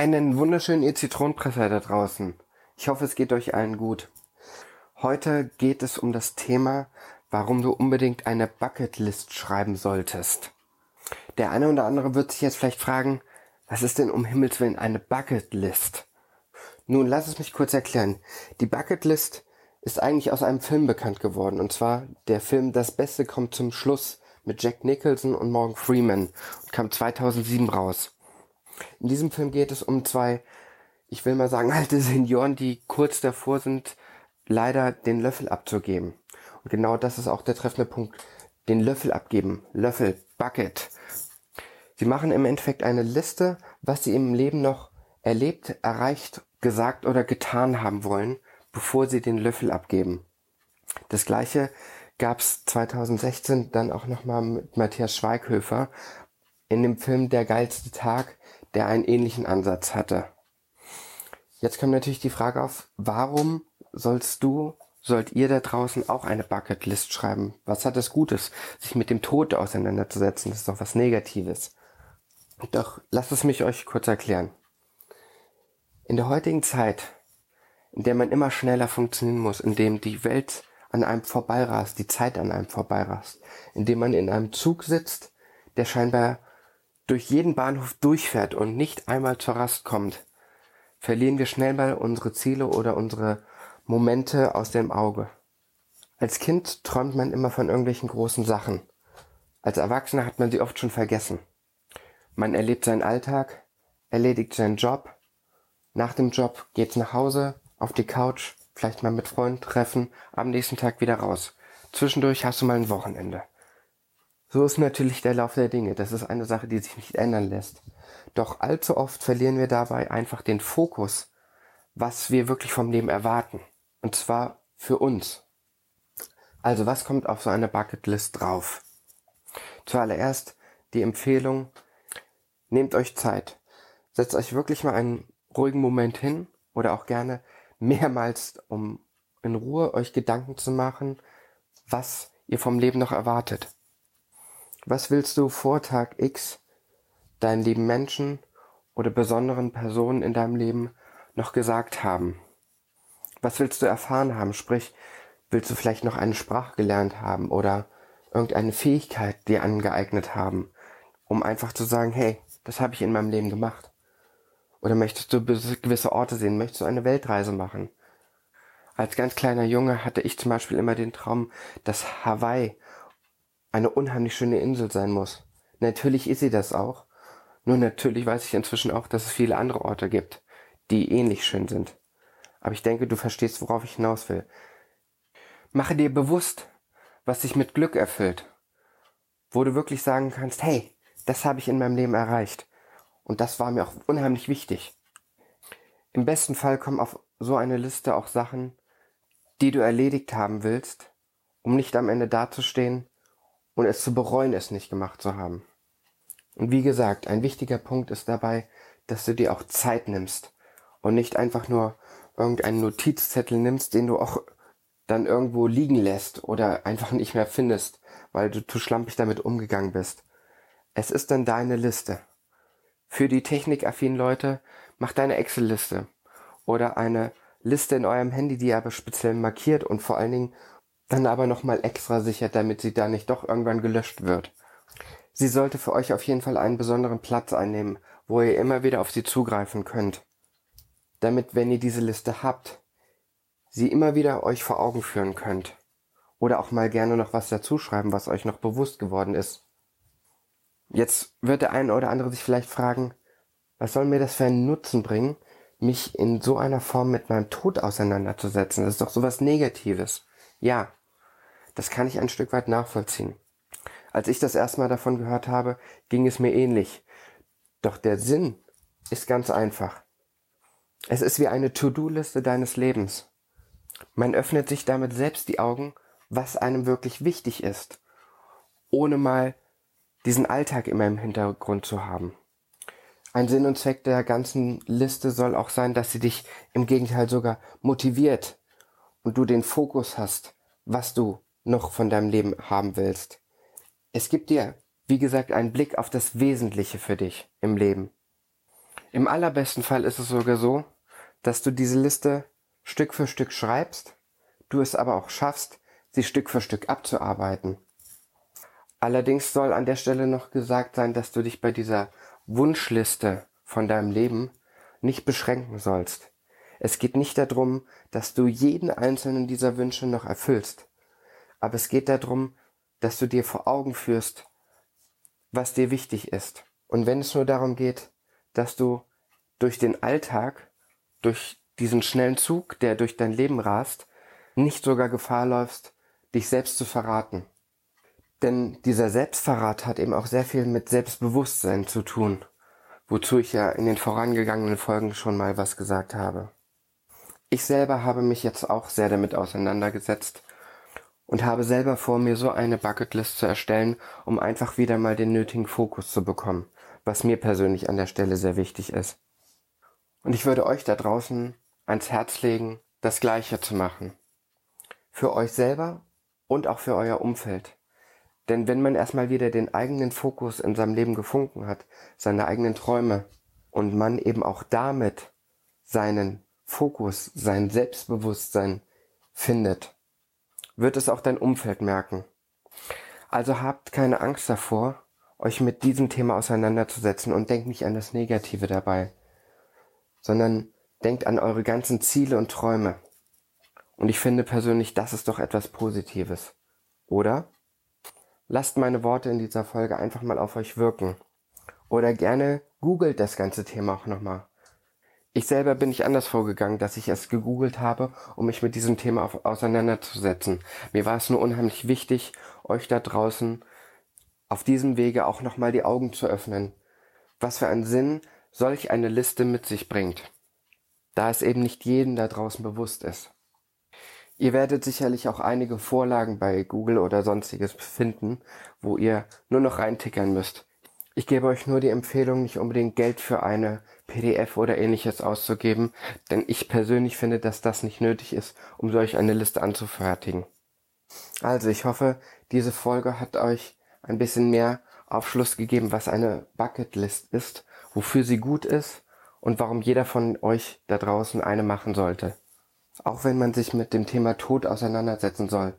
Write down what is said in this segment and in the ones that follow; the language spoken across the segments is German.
Einen wunderschönen ihr Zitronenpresser da draußen. Ich hoffe, es geht euch allen gut. Heute geht es um das Thema, warum du unbedingt eine Bucketlist schreiben solltest. Der eine oder andere wird sich jetzt vielleicht fragen, was ist denn um Himmels Willen eine Bucketlist? Nun, lass es mich kurz erklären. Die Bucketlist ist eigentlich aus einem Film bekannt geworden, und zwar der Film Das Beste kommt zum Schluss mit Jack Nicholson und Morgan Freeman und kam 2007 raus. In diesem Film geht es um zwei, ich will mal sagen, alte Senioren, die kurz davor sind, leider den Löffel abzugeben. Und genau das ist auch der treffende Punkt. Den Löffel abgeben. Löffel, Bucket. Sie machen im Endeffekt eine Liste, was sie im Leben noch erlebt, erreicht, gesagt oder getan haben wollen, bevor sie den Löffel abgeben. Das gleiche gab es 2016 dann auch nochmal mit Matthias Schweighöfer in dem Film Der geilste Tag, der einen ähnlichen Ansatz hatte. Jetzt kommt natürlich die Frage auf, warum sollst du, sollt ihr da draußen auch eine Bucketlist schreiben? Was hat es Gutes, sich mit dem Tod auseinanderzusetzen? Das ist doch was Negatives. Doch lasst es mich euch kurz erklären. In der heutigen Zeit, in der man immer schneller funktionieren muss, in dem die Welt an einem vorbeirast, die Zeit an einem vorbeirast, in dem man in einem Zug sitzt, der scheinbar durch jeden Bahnhof durchfährt und nicht einmal zur Rast kommt, verlieren wir schnell mal unsere Ziele oder unsere Momente aus dem Auge. Als Kind träumt man immer von irgendwelchen großen Sachen. Als Erwachsener hat man sie oft schon vergessen. Man erlebt seinen Alltag, erledigt seinen Job. Nach dem Job geht's nach Hause, auf die Couch, vielleicht mal mit Freunden treffen, am nächsten Tag wieder raus. Zwischendurch hast du mal ein Wochenende. So ist natürlich der Lauf der Dinge. Das ist eine Sache, die sich nicht ändern lässt. Doch allzu oft verlieren wir dabei einfach den Fokus, was wir wirklich vom Leben erwarten. Und zwar für uns. Also was kommt auf so eine Bucketlist drauf? Zuallererst die Empfehlung, nehmt euch Zeit. Setzt euch wirklich mal einen ruhigen Moment hin oder auch gerne mehrmals, um in Ruhe euch Gedanken zu machen, was ihr vom Leben noch erwartet. Was willst du vor Tag X deinen lieben Menschen oder besonderen Personen in deinem Leben noch gesagt haben? Was willst du erfahren haben? Sprich, willst du vielleicht noch eine Sprache gelernt haben oder irgendeine Fähigkeit dir angeeignet haben, um einfach zu sagen, hey, das habe ich in meinem Leben gemacht? Oder möchtest du gewisse Orte sehen? Möchtest du eine Weltreise machen? Als ganz kleiner Junge hatte ich zum Beispiel immer den Traum, dass Hawaii eine unheimlich schöne Insel sein muss. Natürlich ist sie das auch. Nur natürlich weiß ich inzwischen auch, dass es viele andere Orte gibt, die ähnlich schön sind. Aber ich denke, du verstehst, worauf ich hinaus will. Mache dir bewusst, was dich mit Glück erfüllt. Wo du wirklich sagen kannst, hey, das habe ich in meinem Leben erreicht. Und das war mir auch unheimlich wichtig. Im besten Fall kommen auf so eine Liste auch Sachen, die du erledigt haben willst, um nicht am Ende dazustehen und es zu bereuen, es nicht gemacht zu haben. Und wie gesagt, ein wichtiger Punkt ist dabei, dass du dir auch Zeit nimmst und nicht einfach nur irgendeinen Notizzettel nimmst, den du auch dann irgendwo liegen lässt oder einfach nicht mehr findest, weil du zu schlampig damit umgegangen bist. Es ist dann deine Liste. Für die technikaffinen Leute, mach deine Excel-Liste oder eine Liste in eurem Handy, die aber speziell markiert und vor allen Dingen dann aber nochmal extra sichert, damit sie da nicht doch irgendwann gelöscht wird. Sie sollte für euch auf jeden Fall einen besonderen Platz einnehmen, wo ihr immer wieder auf sie zugreifen könnt. Damit, wenn ihr diese Liste habt, sie immer wieder euch vor Augen führen könnt. Oder auch mal gerne noch was dazuschreiben, was euch noch bewusst geworden ist. Jetzt wird der eine oder andere sich vielleicht fragen, was soll mir das für einen Nutzen bringen, mich in so einer Form mit meinem Tod auseinanderzusetzen? Das ist doch sowas Negatives. Ja, das kann ich ein Stück weit nachvollziehen. Als ich das erstmal davon gehört habe, ging es mir ähnlich. Doch der Sinn ist ganz einfach. Es ist wie eine To-Do-Liste deines Lebens. Man öffnet sich damit selbst die Augen, was einem wirklich wichtig ist, ohne mal diesen Alltag immer im Hintergrund zu haben. Ein Sinn und Zweck der ganzen Liste soll auch sein, dass sie dich im Gegenteil sogar motiviert und du den Fokus hast, was du noch von deinem Leben haben willst. Es gibt dir, wie gesagt, einen Blick auf das Wesentliche für dich im Leben. Im allerbesten Fall ist es sogar so, dass du diese Liste Stück für Stück schreibst, du es aber auch schaffst, sie Stück für Stück abzuarbeiten. Allerdings soll an der Stelle noch gesagt sein, dass du dich bei dieser Wunschliste von deinem Leben nicht beschränken sollst. Es geht nicht darum, dass du jeden einzelnen dieser Wünsche noch erfüllst, aber es geht darum, dass du dir vor Augen führst, was dir wichtig ist. Und wenn es nur darum geht, dass du durch den Alltag, durch diesen schnellen Zug, der durch dein Leben rast, nicht sogar Gefahr läufst, dich selbst zu verraten. Denn dieser Selbstverrat hat eben auch sehr viel mit Selbstbewusstsein zu tun, wozu ich ja in den vorangegangenen Folgen schon mal was gesagt habe. Ich selber habe mich jetzt auch sehr damit auseinandergesetzt und habe selber vor, mir so eine Bucketlist zu erstellen, um einfach wieder mal den nötigen Fokus zu bekommen, was mir persönlich an der Stelle sehr wichtig ist. Und ich würde euch da draußen ans Herz legen, das Gleiche zu machen. Für euch selber und auch für euer Umfeld. Denn wenn man erstmal wieder den eigenen Fokus in seinem Leben gefunden hat, seine eigenen Träume und man eben auch damit seinen Fokus, sein Selbstbewusstsein findet, wird es auch dein Umfeld merken. Also habt keine Angst davor, euch mit diesem Thema auseinanderzusetzen und denkt nicht an das Negative dabei, sondern Denkt an eure ganzen Ziele und Träume. Und ich finde persönlich, das ist doch etwas Positives. Oder? Lasst meine Worte in dieser Folge einfach mal auf euch wirken. Oder gerne googelt das ganze Thema auch nochmal. Ich selber bin nicht anders vorgegangen, dass ich es gegoogelt habe, um mich mit diesem Thema auf, auseinanderzusetzen. Mir war es nur unheimlich wichtig, euch da draußen auf diesem Wege auch nochmal die Augen zu öffnen. Was für einen Sinn solch eine Liste mit sich bringt da es eben nicht jedem da draußen bewusst ist. Ihr werdet sicherlich auch einige Vorlagen bei Google oder sonstiges finden, wo ihr nur noch reintickern müsst. Ich gebe euch nur die Empfehlung, nicht unbedingt Geld für eine PDF oder ähnliches auszugeben, denn ich persönlich finde, dass das nicht nötig ist, um solch eine Liste anzufertigen. Also ich hoffe, diese Folge hat euch ein bisschen mehr Aufschluss gegeben, was eine Bucketlist ist, wofür sie gut ist und warum jeder von euch da draußen eine machen sollte. Auch wenn man sich mit dem Thema Tod auseinandersetzen soll,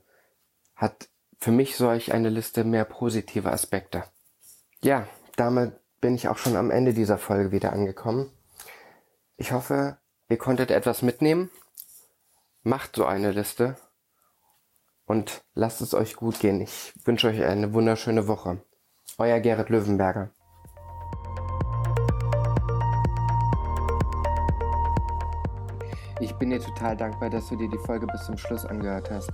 hat für mich solch eine Liste mehr positive Aspekte. Ja, damit bin ich auch schon am Ende dieser Folge wieder angekommen. Ich hoffe, ihr konntet etwas mitnehmen. Macht so eine Liste und lasst es euch gut gehen. Ich wünsche euch eine wunderschöne Woche. Euer Gerrit Löwenberger. Ich bin dir total dankbar, dass du dir die Folge bis zum Schluss angehört hast.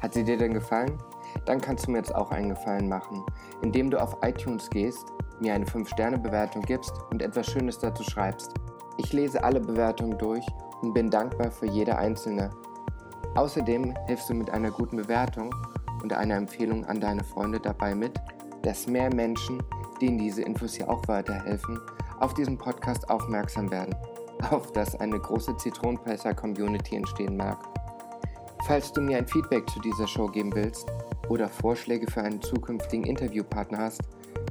Hat sie dir denn gefallen? Dann kannst du mir jetzt auch einen Gefallen machen, indem du auf iTunes gehst, mir eine 5-Sterne-Bewertung gibst und etwas Schönes dazu schreibst. Ich lese alle Bewertungen durch und bin dankbar für jede einzelne. Außerdem hilfst du mit einer guten Bewertung und einer Empfehlung an deine Freunde dabei mit, dass mehr Menschen, denen diese Infos hier auch weiterhelfen, auf diesen Podcast aufmerksam werden auf das eine große Zitronenpresser-Community entstehen mag. Falls du mir ein Feedback zu dieser Show geben willst oder Vorschläge für einen zukünftigen Interviewpartner hast,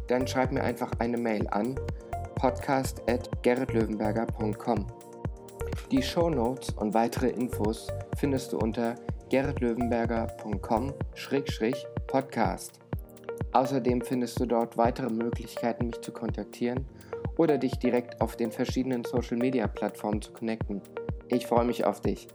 dann schreib mir einfach eine Mail an podcast.gerritlöwenberger.com. Die Show Notes und weitere Infos findest du unter gerritlöwenberger.com-podcast. Außerdem findest du dort weitere Möglichkeiten, mich zu kontaktieren oder dich direkt auf den verschiedenen Social-Media-Plattformen zu connecten. Ich freue mich auf dich.